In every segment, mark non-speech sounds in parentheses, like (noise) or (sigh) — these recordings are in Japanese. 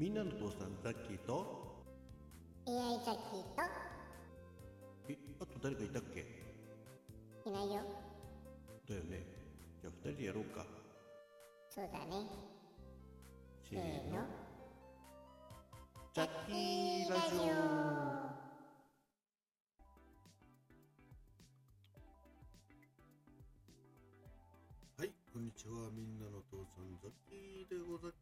みんなの父さんザッキーと AI ザッキーとえあと誰かいたっけ？いないよ。だよね。じゃあ二人でやろうか。そうだね。せせーの。ザッキーラジオ。はいこんにちは。みんなの父さんザッキーでござい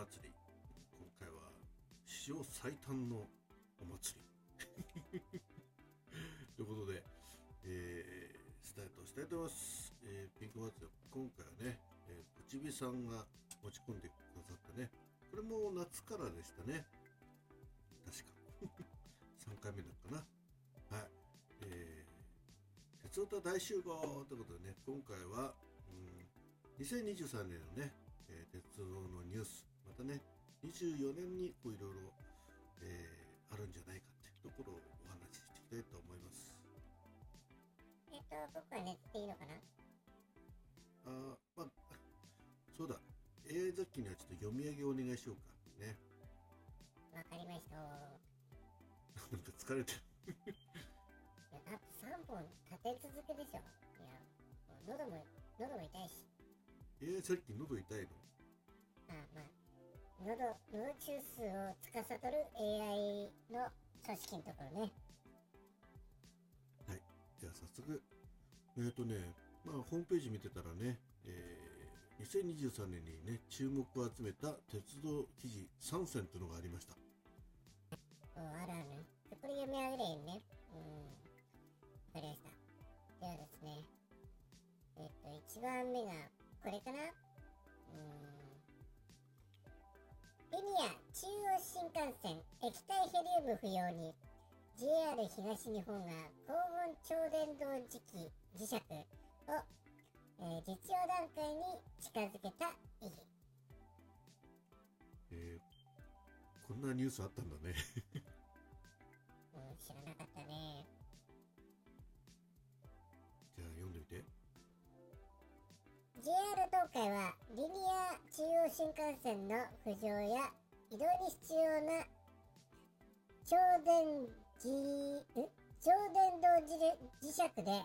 祭り。今回は史上最短のお祭り。(laughs) ということで、えースタートしたいと思います、えーピンク祭り今回はね、えー、プチビさんが持ち込んでくださったね。これも夏からでしたね。確か。(laughs) 3回目だったかな。はい。えー、鉄オタ大集合ということでね今回は、うん、2023年のね、鉄道のニュース。たね24年にこういろいろ、えーあるんじゃないかっていうところをお話ししていきたいと思います。えっと僕は寝ていいのかな？あーまあそうだ。AI 雑記にはちょっと読み上げをお願いしようか。ね。わかりました。いなんか疲れてる。やだって3本立て続けでしょ。いや喉も喉も痛いし。AI 雑記喉痛いの？あまあ喉喉中枢を司る AI の組織のところね。はい。じゃあ早速えっ、とねまあホームページ見てたらね、えー2023年にね注目を集めた鉄道記事3選というのがありました。おあるある。これ読み上げればいいね。うん。わかりました。ではですね。えっと1番目がこれかな。うんリニア中央新幹線液体ヘリウム不要に JR 東日本が高温超電導磁気磁石を、えー実用段階に近づけた意義えーこんなニュースあったんだね。幹線の浮上や移動に必要な超電磁超電導磁石で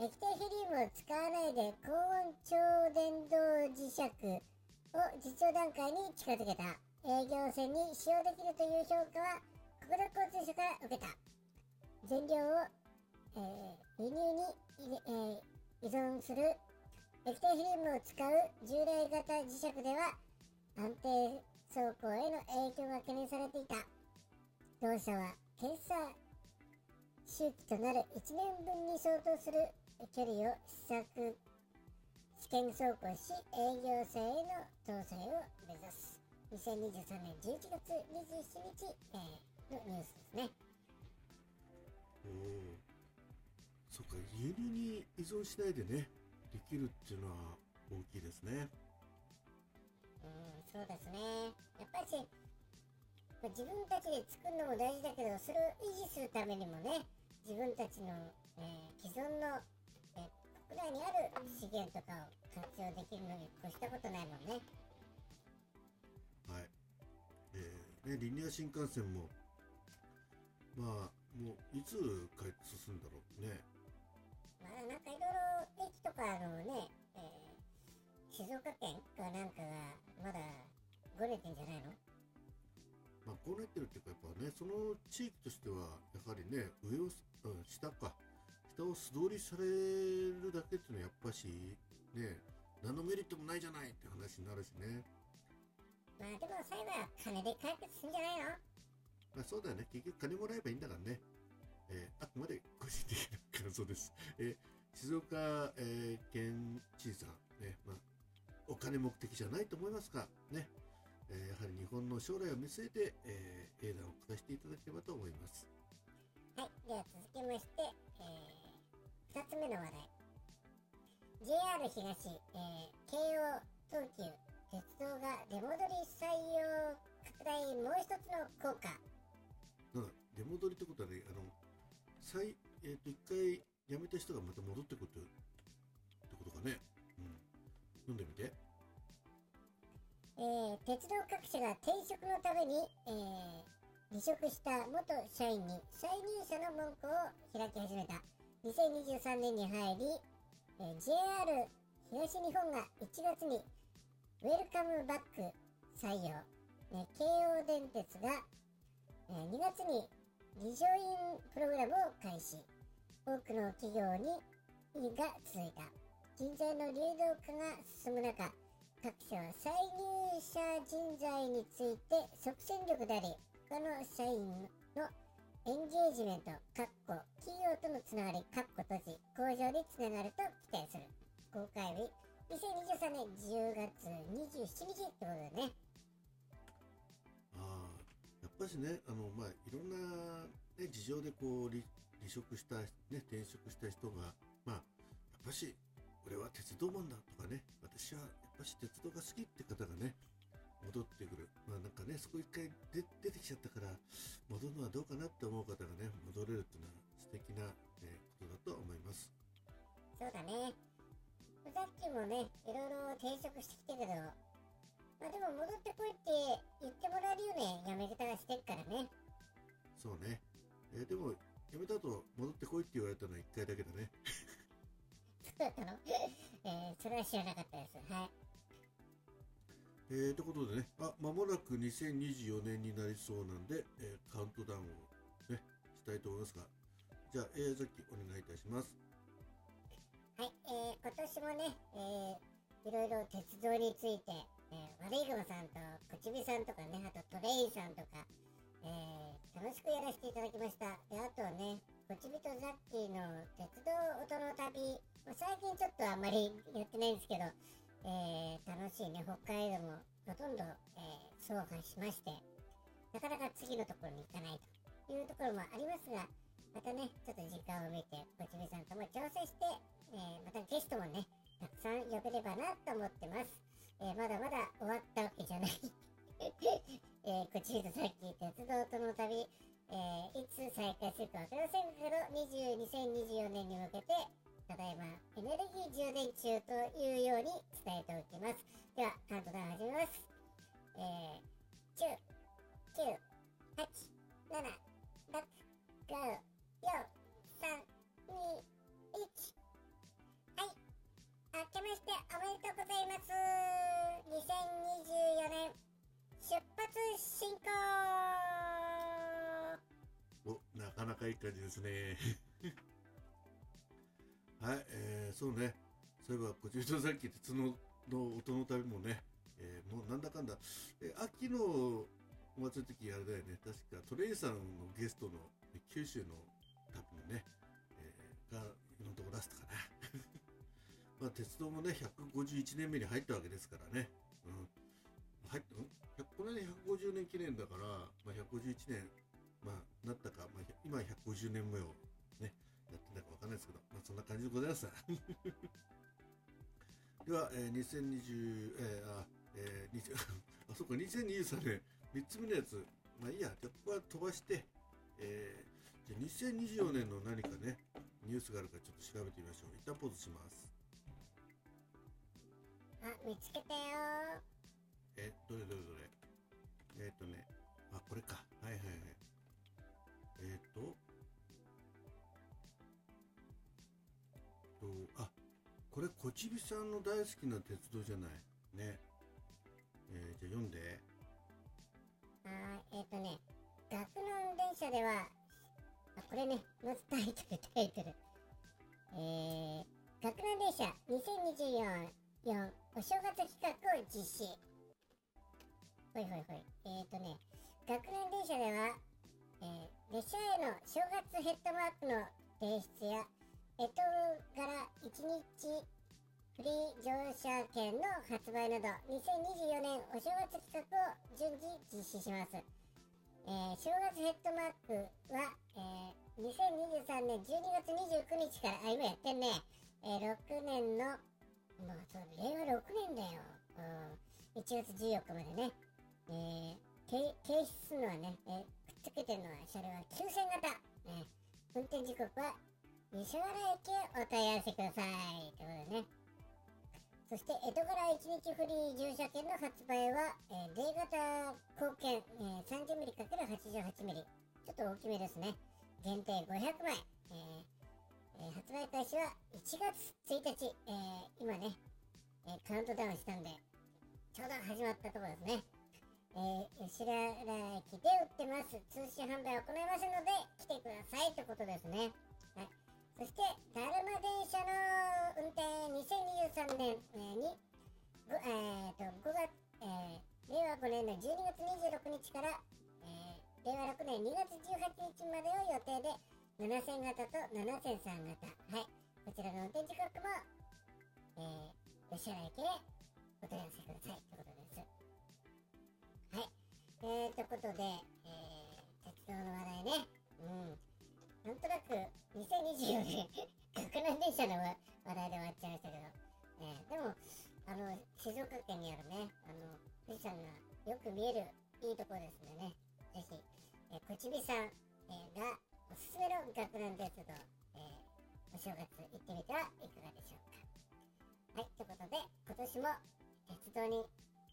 液体ヘリウムを使わないで高温超電導磁石を実用段階に近づけた。営業線に使用できるという評価は国土交通省から受けた。全量を、えー輸入に、えー依存する。液体ヘリウムを使う従来型磁石では安定走行への影響が懸念されていた。同社は検査周期となる1年分に相当する距離を試作試験走行し営業線への搭載を目指す。2023年11月27日、えーのニュースですね。おおそっか輸入に依存しないでねできるっていうのは大きいですね。うんそうですね。やっぱり自分たちで作るのも大事だけどそれを維持するためにもね自分たちの、えー既存の、えー国内にある資源とかを活用できるのに越したことないもんね。はい。えーねリニア新幹線もまあもういつ開通するんだろうね。まあなんかいろいろ駅とかのね、えー静岡県かなんかがまだごねてんじゃないの？まあこうなってるっていうかやっぱねその地域としてはやはりね上を、うん、下か。下を素通りされるだけっていうのはやっぱしね何のメリットもないじゃないって話になるしね。まあでも最後は金で解決するんじゃないの？まあ、そうだよね。結局金もらえばいいんだからね、えーあくまで個人的な感想です、えー静岡、えー県知事さん金目的じゃないと思いますがね、えーやはり日本の将来を見据えて、えー、英断を下していただければと思います。はい、では続きまして、え2つ目の話題。JR 東、えー京王東急鉄道が出戻り採用拡大もう一つの効果。出戻りってことはねあの再、えー、と一回辞めた人がまた戻って鉄道各社が転職のために、えー離職した元社員に再入社の門戸を開き始めた。2023年に入り、えー JR 東日本が1月にウェルカムバック採用、ね京王電鉄が、えー2月にリジョインプログラムを開始。多くの企業にが続いた。人材の流動化が進む中各社は再入社人材について即戦力であり他の社員のエンゲージメント、かっこ企業とのつながり、かっこ閉じ、向上につながると期待する。公開日、2023年10月27日ってことでね。ああ、やっぱしね、あの、まあ、いろんな、ね、事情でこう、離離職した、ね、転職した人が、まあ、やっぱし、俺は鉄道マンだとかね、私はやっぱし鉄道が好きって方がね、戻ってくる。まあなんかね、そこ一回出出てきちゃったから、戻るのはどうかなって思う方がね、戻れるっていうのは素敵な、えーことだと思います。そうだね。さっきもね、いろいろ転職してきたけど、まあでも戻ってこいって言ってもらえるよね、辞め方がしてるからね。そうね。えーでも、辞めた後、戻ってこいって言われたのは一回だけだね。(laughs) そうだったの？(laughs) えー、それは知らなかったです。はい。えー、ということでね、あ、間もなく2024年になりそうなんで、えーカウントダウンをね、したいと思いますが、じゃあ、えー、さっきお願いいたします。はい、えー、今年もね、えー、いろいろ鉄道について、えー、悪い雲さんとこちびさんとかね、あとトレインさんとか、えー、楽しくやらせていただきました。で、あとね、こちびとザッキーの鉄道音の旅、最近ちょっとあんまりやってないんですけど、えー、楽しいね、北海道もほとんど、えー、走破しまして、なかなか次のところに行かないというところもありますが、またね、ちょっと時間を見て、こちびさんとも調整して、えーまたゲストもね、たくさん呼べればなと思ってます。えーまだまだ終わったわけじゃない。(laughs) えー、こちらとさっき鉄道との旅、えーいつ再開するかわかりませんけど、20 2024年に向けて、ただいまエネルギー充電中というように伝えておきます。では、カウントダウン始めます。えー、10、9、8、7、6、5、4、3、2、1。はい。明けましておめでとうございます。2024年、出発進行お、なかなかいい感じですね。はい、えー、そうね。そういえば、こちらさっき鉄のの音の旅もね、えーもうなんだかんだ、えー秋のお祭りの時あれだよね、確かトレイさんのゲストのえ九州の旅のね、えーが今のところラストかな。(laughs) まあ、鉄道もね、151年目に入ったわけですからね。うん。入った、ん？これね、150年記念だから、まあ、151年、まあ、なったか、まあ、今150年目を、やってんだかわかんないですけど、まあ、そんな感じでございます。(laughs) では、えー、2020、えー、あ、えー、20 (laughs) あ、そっか、2023年、3つ目のやつ、まあいいや、じゃあここは飛ばして、えー、じゃあ2024年の何かね、ニュースがあるかちょっと調べてみましょう。一旦ポーズします。あ、見つけたよえ、どれどれどれえーっ、とね、あ、これか。こ、ちびさんの大好きな鉄道じゃない？ね。えーじゃあ読んで。あーえっ、とね、学能電車では、あ、これね、まずタイトル、タイトル。えー、学能電車2024 4お正月企画を実施。ほいほいほい。えっ、とね、学年電車では、えー列車への正月ヘッドマークの提出や、干支柄1日フリー乗車券の発売など、2024年お正月企画を順次実施します。えー正月ヘッドマークは、えー2023年12月29日から、あ、今やってんね、えー6年の、まあ、そう、令和6年だよ。うん、1月14日までね。えー、停停止するのはね、えーくっつけてるのは車両は9000型。ね、運転時刻は西原駅へお問い合わせください。ということでね。そして江戸から1日フリー乗車券の発売は、えー、D 型貢献、えー、30mm×88mm ちょっと大きめですね限定500枚、えーえー、発売開始は1月1日、えー、今ね、えー、カウントダウンしたんでちょうど始まったところですねえー、吉原駅で売ってます。通信販売を行いますので、来てくださいってことですね。はい。そして、2023年、に、えー、と5月、えー、令和5年の12月26日から、えー、令和6年2月18日までを予定で、7000型と7003型。はい。こちらの運転時刻も、えー、吉原駅でお問い合わせくださいってことです。えー、ということで、えー、鉄道の話題ね。うん。なんとなく、2024年、学年電車の話題で終わっちゃいましたけど、えー、でも、あの、静岡県にあるね、あの、富士山がよく見えるいいところですんでね、ぜひ、えー、こちびさん、えー、がおすすめの学年鉄道、えー、お正月行ってみてはいかがでしょうか。はい、ということで、今年も鉄道に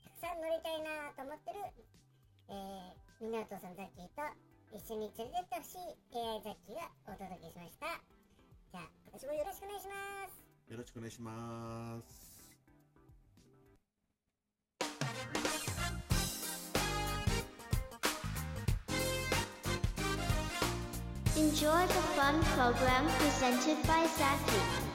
たくさん乗りたいなと思ってるえー、湊さんザッキーと一緒に連れてってほしい AI ザッキーがお届けしましよろしくお願いします。Enjoy the fun program presented by Zaki.